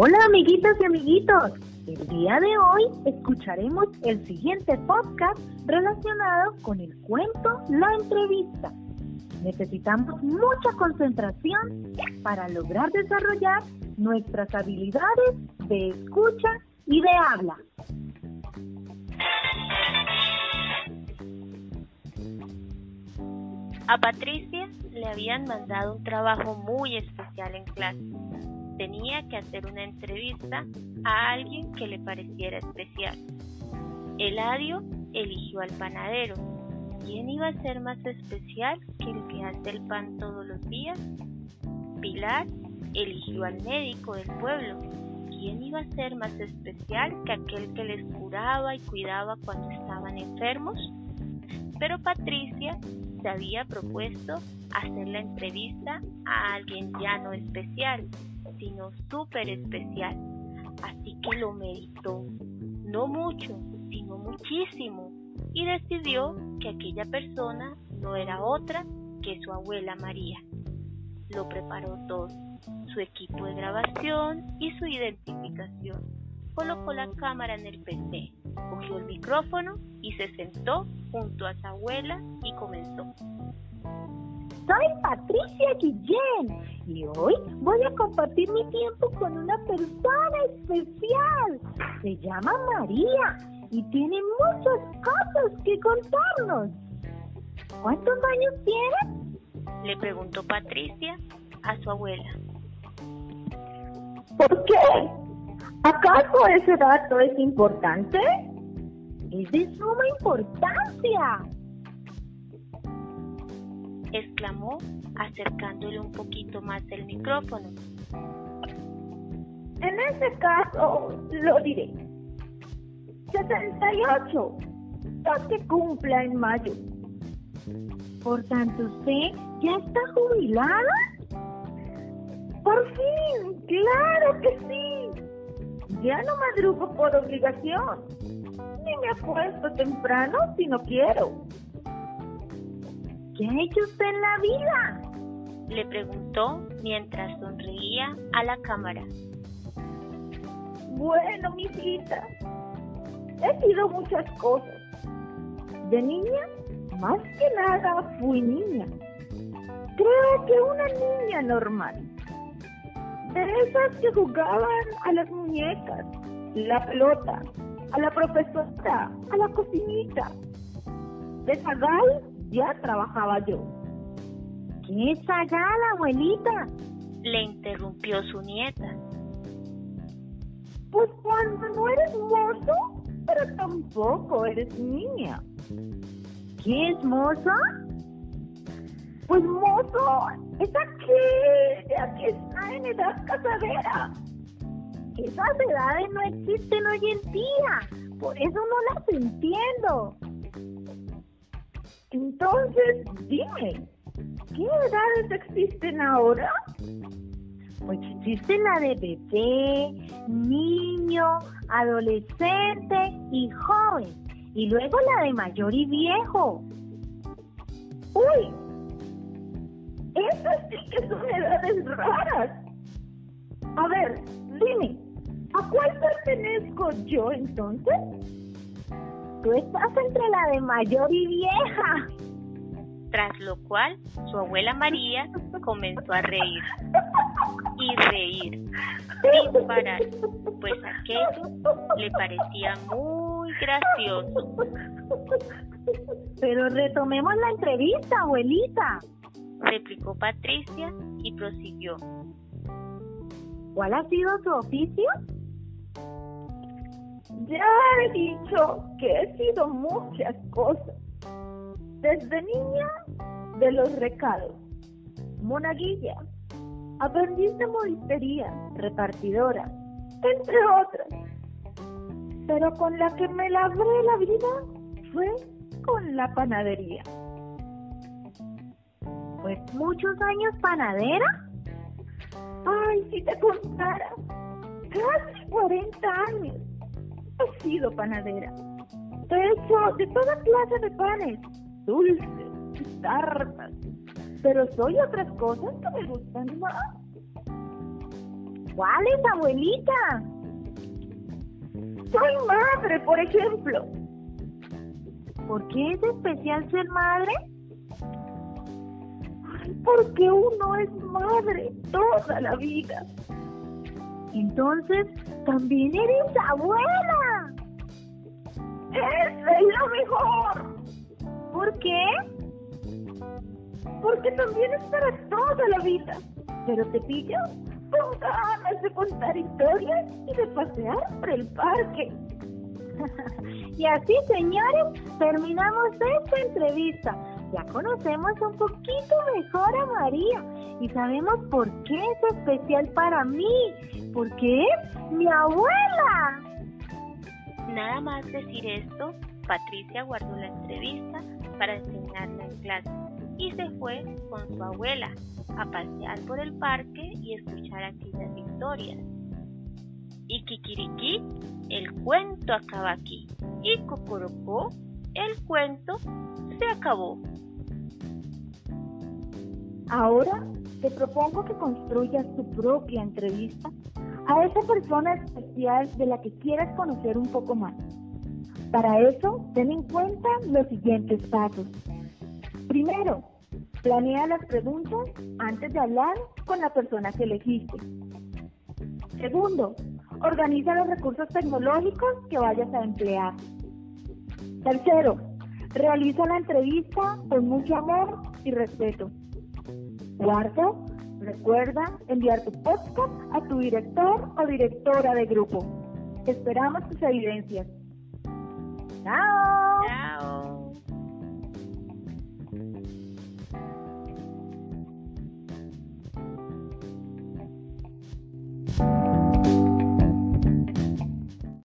Hola amiguitas y amiguitos. El día de hoy escucharemos el siguiente podcast relacionado con el cuento La entrevista. Necesitamos mucha concentración para lograr desarrollar nuestras habilidades de escucha y de habla. A Patricia le habían mandado un trabajo muy especial en clase. Tenía que hacer una entrevista a alguien que le pareciera especial. Eladio eligió al panadero. ¿Quién iba a ser más especial que el que hace el pan todos los días? Pilar eligió al médico del pueblo. ¿Quién iba a ser más especial que aquel que les curaba y cuidaba cuando estaban enfermos? Pero Patricia se había propuesto hacer la entrevista a alguien ya no especial, sino súper especial. Así que lo meditó, no mucho, sino muchísimo, y decidió que aquella persona no era otra que su abuela María. Lo preparó todo, su equipo de grabación y su identificación. Colocó la cámara en el PC, cogió el micrófono y se sentó junto a su abuela y comenzó. Soy Patricia Guillén y hoy voy a compartir mi tiempo con una persona especial. Se llama María y tiene muchas cosas que contarnos. ¿Cuántos años tiene? Le preguntó Patricia a su abuela. ¿Por qué? ¿Acaso ese dato es importante? Es de suma importancia. Exclamó acercándole un poquito más el micrófono. En ese caso, lo diré. 68. Lo que cumpla en mayo. Por tanto, ¿usted ya está jubilada? Por fin, claro que sí. Ya no madrugo por obligación. Ni me acuesto temprano si no quiero. ¿Qué ha hecho usted en la vida? Le preguntó mientras sonreía a la cámara. Bueno, mi hijita, he sido muchas cosas. De niña, más que nada fui niña. Creo que una niña normal. De esas que jugaban a las muñecas, la pelota, a la profesora, a la cocinita. De Zagal ya trabajaba yo. ¿Qué es Zagal, abuelita? Le interrumpió su nieta. Pues cuando no eres mozo, pero tampoco eres niña. ¿Qué es mozo? Pues mozo es aquel que está en edad casadera. Esas edades no existen hoy en día, por eso no las entiendo. Entonces, dime, ¿qué edades existen ahora? Pues existe la de bebé, niño, adolescente y joven. Y luego la de mayor y viejo. Uy, esas sí que son edades raras. A ver, dime, ¿a cuál pertenezco yo entonces? Tú estás entre la de mayor y vieja. Tras lo cual, su abuela María comenzó a reír y reír sin parar, pues aquello le parecía muy gracioso. Pero retomemos la entrevista, abuelita. Replicó Patricia y prosiguió. ¿Cuál ha sido su oficio? Ya he dicho que he sido muchas cosas. Desde niña, de los recados, monaguilla, aprendiz de moristería, repartidora, entre otras. Pero con la que me labré la vida fue con la panadería. Pues muchos años panadera. Ay, si te contara, casi 40 años he sido panadera. He hecho de toda clase de panes, dulces, tartas, pero soy otras cosas que me gustan más. ¿Cuáles, abuelita? Soy madre, por ejemplo. ¿Por qué es especial ser madre? porque uno es madre toda la vida. Entonces, también eres abuela. es lo mejor. ¿Por qué? Porque también es para toda la vida. Pero te pillo con ganas de contar historias y de pasear por el parque. y así, señores, terminamos esta entrevista. Ya conocemos un poquito mejor a María y sabemos por qué es especial para mí, porque es mi abuela. Nada más decir esto, Patricia guardó la entrevista para enseñarla en clase y se fue con su abuela a pasear por el parque y escuchar aquellas historias. Y Kikiriki, el cuento acaba aquí. Y Cocorocó, el cuento se acabó. Ahora te propongo que construyas tu propia entrevista a esa persona especial de la que quieras conocer un poco más. Para eso, ten en cuenta los siguientes pasos. Primero, planea las preguntas antes de hablar con la persona que elegiste. Segundo, organiza los recursos tecnológicos que vayas a emplear. Tercero, realiza la entrevista con mucho amor y respeto. Cuarto, recuerda enviar tu podcast a tu director o directora de grupo. Esperamos tus evidencias. ¡Chao!